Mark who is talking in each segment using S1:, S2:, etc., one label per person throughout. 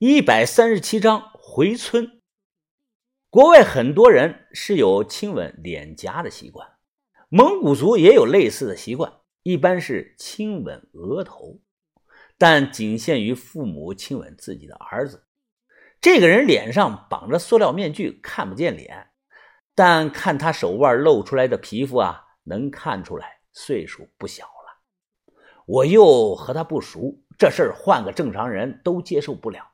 S1: 一百三十七章回村。国外很多人是有亲吻脸颊的习惯，蒙古族也有类似的习惯，一般是亲吻额头，但仅限于父母亲吻自己的儿子。这个人脸上绑着塑料面具，看不见脸，但看他手腕露出来的皮肤啊，能看出来岁数不小了。我又和他不熟，这事儿换个正常人都接受不了。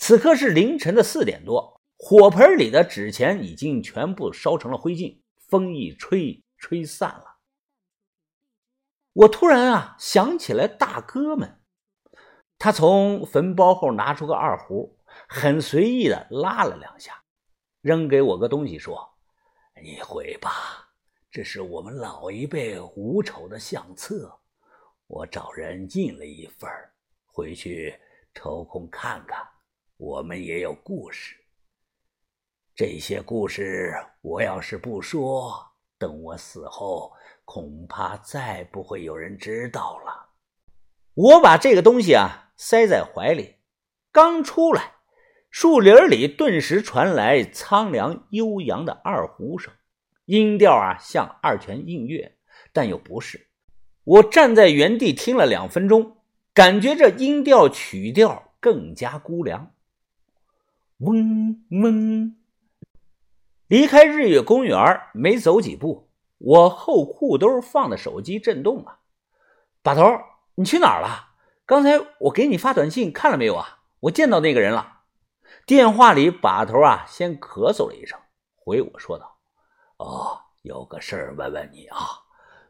S1: 此刻是凌晨的四点多，火盆里的纸钱已经全部烧成了灰烬，风一吹，吹散了。我突然啊想起来大哥们，他从坟包后拿出个二胡，很随意的拉了两下，扔给我个东西，说：“你回吧，这是我们老一辈五丑的相册，我找人印了一份回去抽空看看。”我们也有故事，这些故事我要是不说，等我死后，恐怕再不会有人知道了。我把这个东西啊塞在怀里，刚出来，树林里顿时传来苍凉悠扬的二胡声，音调啊像二泉映月，但又不是。我站在原地听了两分钟，感觉这音调曲调更加孤凉。嗡嗡，离开日月公园没走几步，我后裤兜放的手机震动了。把头，你去哪儿了？刚才我给你发短信，看了没有啊？我见到那个人了。电话里，把头啊，先咳嗽了一声，回我说道：“哦，有个事儿问问你啊，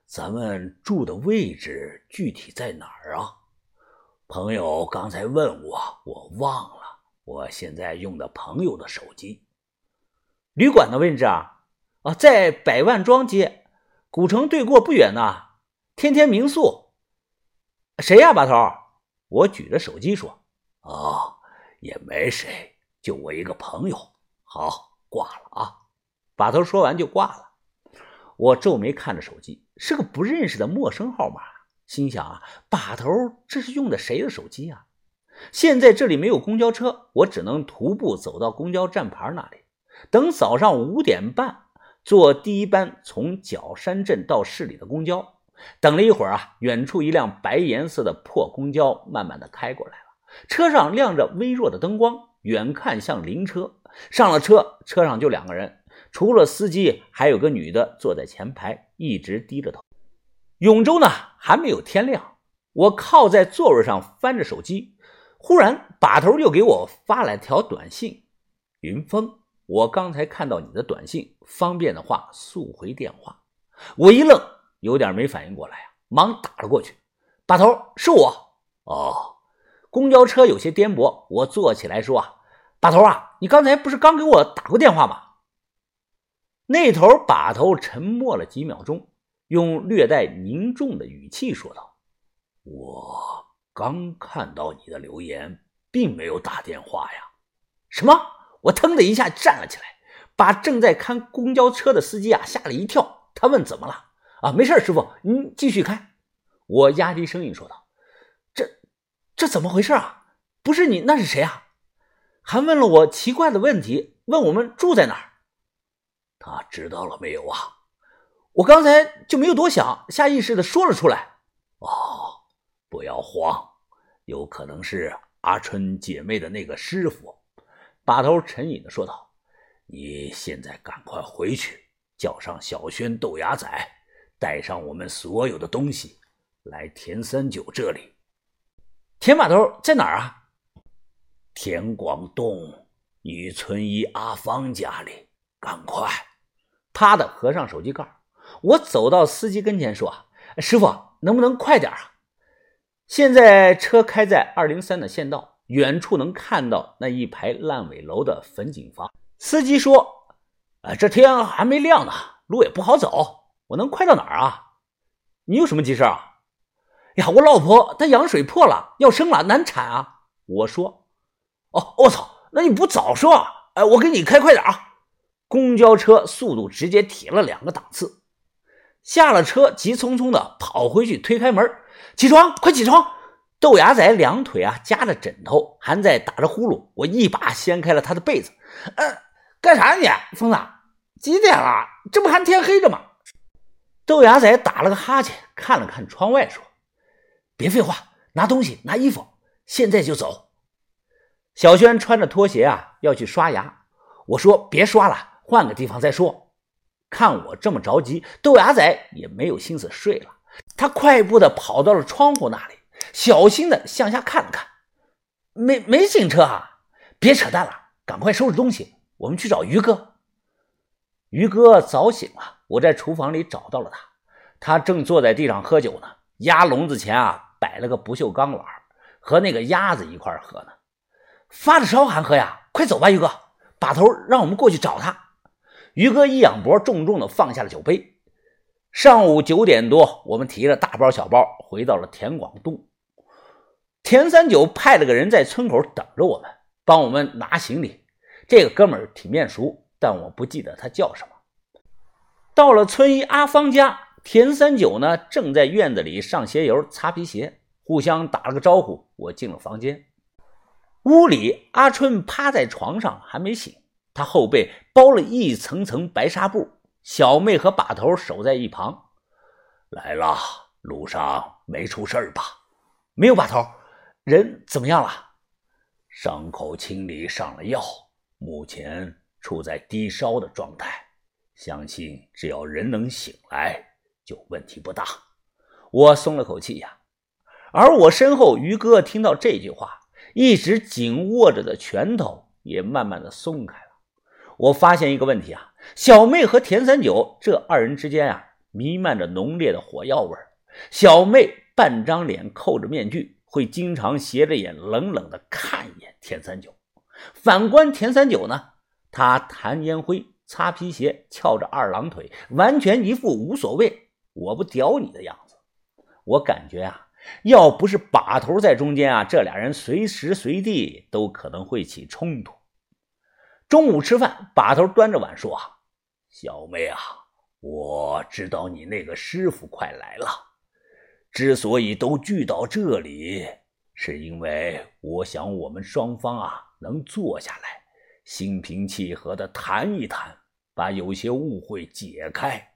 S1: 咱们住的位置具体在哪儿啊？朋友刚才问我，我忘了。”我现在用的朋友的手机，旅馆的位置啊，啊，在百万庄街古城对过不远呢。天天民宿，谁呀，把头？我举着手机说：“哦，也没谁，就我一个朋友。”好，挂了啊。把头说完就挂了。我皱眉看着手机，是个不认识的陌生号码，心想啊，把头这是用的谁的手机啊？现在这里没有公交车，我只能徒步走到公交站牌那里，等早上五点半坐第一班从角山镇到市里的公交。等了一会儿啊，远处一辆白颜色的破公交慢慢的开过来了，车上亮着微弱的灯光，远看像灵车。上了车，车上就两个人，除了司机，还有个女的坐在前排，一直低着头。永州呢还没有天亮，我靠在座位上翻着手机。忽然，把头又给我发来条短信：“云峰，我刚才看到你的短信，方便的话速回电话。”我一愣，有点没反应过来啊，忙打了过去。把头，是我。哦，公交车有些颠簸，我坐起来说：“啊，把头啊，你刚才不是刚给我打过电话吗？”那头把头沉默了几秒钟，用略带凝重的语气说道：“我。”刚看到你的留言，并没有打电话呀？什么？我腾的一下站了起来，把正在看公交车的司机啊吓了一跳。他问：“怎么了？”啊，没事，师傅，您继续开。我压低声音说道：“这，这怎么回事啊？不是你，那是谁啊？”还问了我奇怪的问题，问我们住在哪儿。他知道了没有啊？我刚才就没有多想，下意识的说了出来。哦，不要慌。有可能是阿春姐妹的那个师傅，把头沉吟的说道：“你现在赶快回去，叫上小轩、豆芽仔，带上我们所有的东西，来田三九这里。田把头在哪儿啊？田广东女村医阿芳家里。赶快！啪的合上手机盖我走到司机跟前说：‘师傅，能不能快点啊？’”现在车开在二零三的县道，远处能看到那一排烂尾楼的粉景房。司机说：“啊，这天还没亮呢，路也不好走，我能快到哪儿啊？你有什么急事啊？呀，我老婆她羊水破了，要生了，难产啊！”我说：“哦，我操，那你不早说？哎，我给你开快点啊！”公交车速度直接提了两个档次，下了车，急匆匆的跑回去推开门。起床，快起床！豆芽仔两腿啊夹着枕头，还在打着呼噜。我一把掀开了他的被子。
S2: 呃，干啥你，疯子？几点了？这不还天黑着吗？
S1: 豆芽仔打了个哈欠，看了看窗外，说：“别废话，拿东西，拿衣服，现在就走。”小轩穿着拖鞋啊要去刷牙。我说：“别刷了，换个地方再说。”看我这么着急，豆芽仔也没有心思睡了。他快步的跑到了窗户那里。小心的向下看了看，没没警车啊！别扯淡了，赶快收拾东西，我们去找于哥。于哥早醒了，我在厨房里找到了他，他正坐在地上喝酒呢，鸭笼子前啊摆了个不锈钢碗，和那个鸭子一块喝呢。发着烧还喝呀？快走吧，于哥，把头让我们过去找他。于哥一仰脖，重重的放下了酒杯。上午九点多，我们提着大包小包回到了田广渡。田三九派了个人在村口等着我们，帮我们拿行李。这个哥们儿挺面熟，但我不记得他叫什么。到了村医阿芳家，田三九呢正在院子里上鞋油、擦皮鞋，互相打了个招呼。我进了房间，屋里阿春趴在床上还没醒，他后背包了一层层白纱布。小妹和把头守在一旁。
S3: 来了，路上没出事吧？
S1: 没有，把头。人怎么样了？
S3: 伤口清理上了药，目前处在低烧的状态。相信只要人能醒来，就问题不大。
S1: 我松了口气呀。而我身后，于哥听到这句话，一直紧握着的拳头也慢慢的松开了。我发现一个问题啊，小妹和田三九这二人之间啊，弥漫着浓烈的火药味小妹半张脸扣着面具。会经常斜着眼冷冷的看一眼田三九，反观田三九呢，他弹烟灰、擦皮鞋、翘着二郎腿，完全一副无所谓，我不屌你的样子。我感觉啊，要不是把头在中间啊，这俩人随时随地都可能会起冲突。中午吃饭，把头端着碗说：“，
S3: 小妹啊，我知道你那个师傅快来了。”之所以都聚到这里，是因为我想我们双方啊能坐下来，心平气和的谈一谈，把有些误会解开。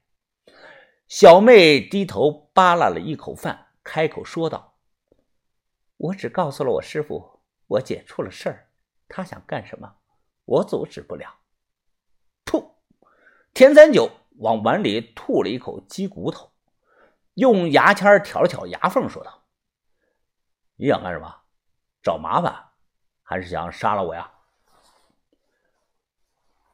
S1: 小妹低头扒拉了一口饭，开口说道：“我只告诉了我师傅，我姐出了事儿，他想干什么，我阻止不了。”噗！田三九往碗里吐了一口鸡骨头。用牙签挑了挑牙缝，说道：“你想干什么？找麻烦，还是想杀了我呀？”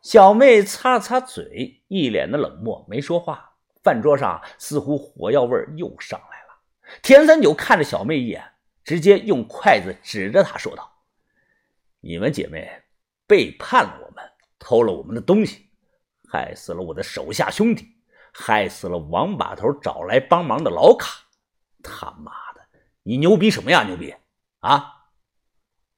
S1: 小妹擦了擦嘴，一脸的冷漠，没说话。饭桌上似乎火药味又上来了。田三九看着小妹一眼，直接用筷子指着她说道：“你们姐妹背叛了我们，偷了我们的东西，害死了我的手下兄弟。”害死了王把头找来帮忙的老卡，他妈的，你牛逼什么呀？牛逼啊！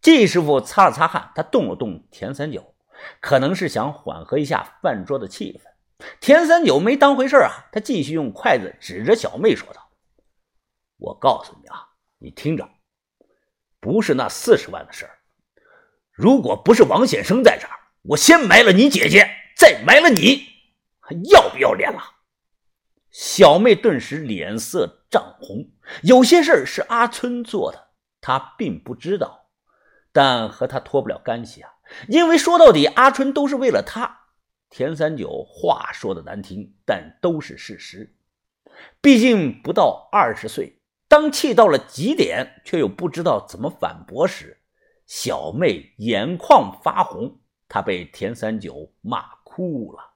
S1: 季师傅擦了擦汗，他动了动田三九，可能是想缓和一下饭桌的气氛。田三九没当回事啊，他继续用筷子指着小妹说道：“我告诉你啊，你听着，不是那四十万的事儿。如果不是王显生在这儿，我先埋了你姐姐，再埋了你，还要不要脸了？”小妹顿时脸色涨红，有些事儿是阿春做的，她并不知道，但和他脱不了干系啊。因为说到底，阿春都是为了他。田三九话说的难听，但都是事实。毕竟不到二十岁，当气到了极点，却又不知道怎么反驳时，小妹眼眶发红，她被田三九骂哭了。